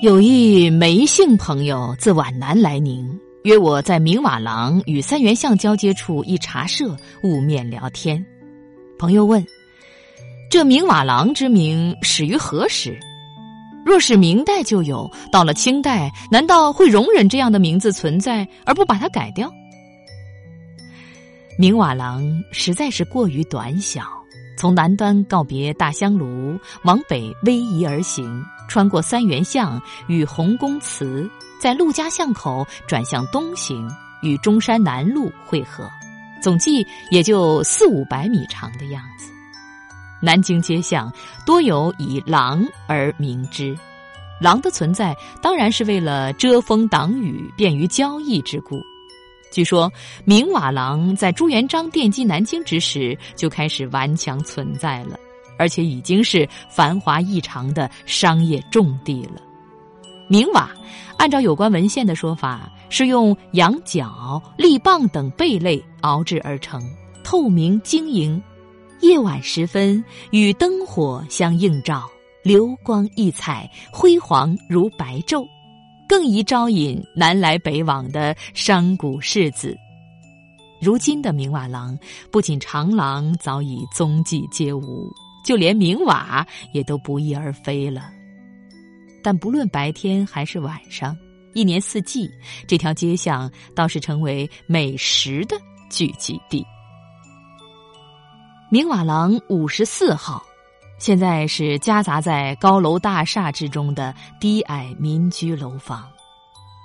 有一梅姓朋友自皖南来宁，约我在明瓦廊与三元巷交接处一茶社晤面聊天。朋友问：“这明瓦廊之名始于何时？若是明代就有，到了清代，难道会容忍这样的名字存在而不把它改掉？”明瓦廊实在是过于短小，从南端告别大香炉，往北逶迤而行。穿过三元巷与洪公祠，在陆家巷口转向东行，与中山南路汇合，总计也就四五百米长的样子。南京街巷多有以廊而名之，廊的存在当然是为了遮风挡雨、便于交易之故。据说明瓦廊在朱元璋奠基南京之时就开始顽强存在了。而且已经是繁华异常的商业重地了。明瓦，按照有关文献的说法，是用羊角、立棒等贝类熬制而成，透明晶莹，夜晚时分与灯火相映照，流光溢彩，辉煌如白昼，更宜招引南来北往的商贾士子。如今的明瓦廊，不仅长廊早已踪迹皆无。就连明瓦也都不翼而飞了，但不论白天还是晚上，一年四季，这条街巷倒是成为美食的聚集地。明瓦廊五十四号，现在是夹杂在高楼大厦之中的低矮民居楼房，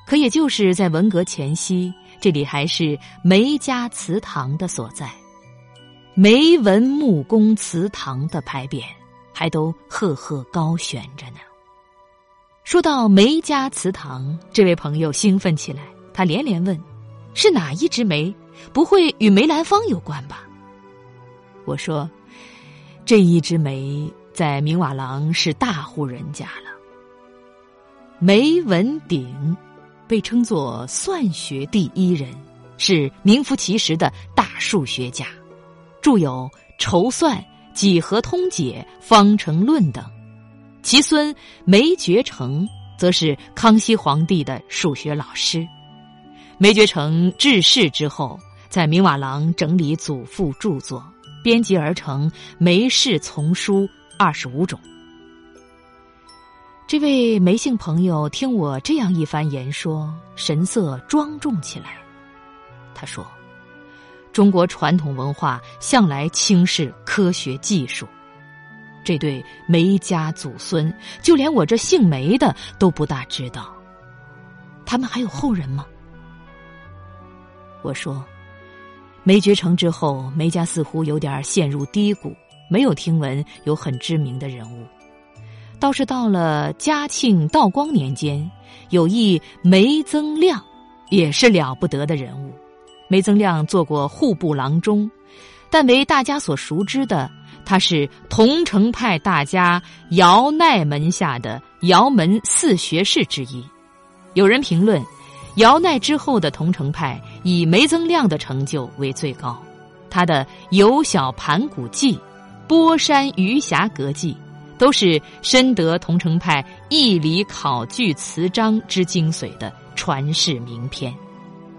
可也就是在文革前夕，这里还是梅家祠堂的所在。梅文木工祠堂的牌匾，还都赫赫高悬着呢。说到梅家祠堂，这位朋友兴奋起来，他连连问：“是哪一枝梅？不会与梅兰芳有关吧？”我说：“这一枝梅在明瓦廊是大户人家了。梅文鼎被称作算学第一人，是名副其实的大数学家。”著有《筹算》《几何通解》《方程论》等，其孙梅觉成则是康熙皇帝的数学老师。梅觉成致仕之后，在明瓦廊整理祖父著作，编辑而成《梅氏丛书》二十五种。这位梅姓朋友听我这样一番言说，神色庄重起来。他说。中国传统文化向来轻视科学技术，这对梅家祖孙，就连我这姓梅的都不大知道。他们还有后人吗？我说，梅觉成之后，梅家似乎有点陷入低谷，没有听闻有很知名的人物。倒是到了嘉庆、道光年间，有一梅增亮，也是了不得的人物。梅增亮做过户部郎中，但为大家所熟知的，他是桐城派大家姚鼐门下的姚门四学士之一。有人评论，姚鼐之后的桐城派以梅增亮的成就为最高。他的《游小盘古记》《波山余霞阁记》，都是深得桐城派义理考据词章之精髓的传世名篇。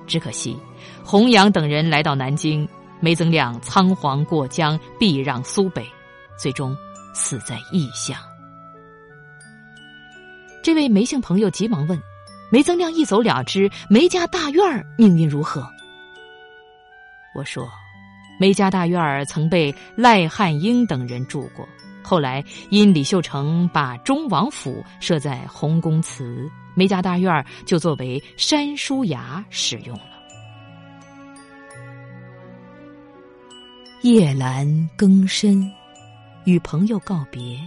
只可惜。洪扬等人来到南京，梅增亮仓皇过江，避让苏北，最终死在异乡。这位梅姓朋友急忙问：“梅增亮一走了之，梅家大院儿命运如何？”我说：“梅家大院儿曾被赖汉英等人住过，后来因李秀成把忠王府设在洪公祠，梅家大院就作为山书衙使用了。”夜阑更深，与朋友告别，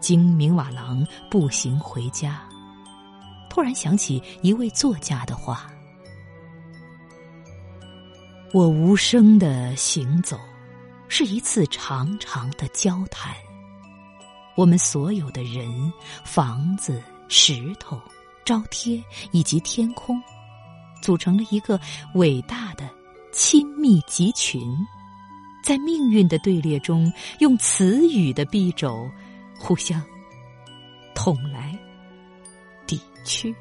经明瓦廊步行回家，突然想起一位作家的话：“我无声的行走，是一次长长的交谈。我们所有的人、房子、石头、招贴以及天空，组成了一个伟大的亲密集群。”在命运的队列中，用词语的臂肘互相捅来抵、去。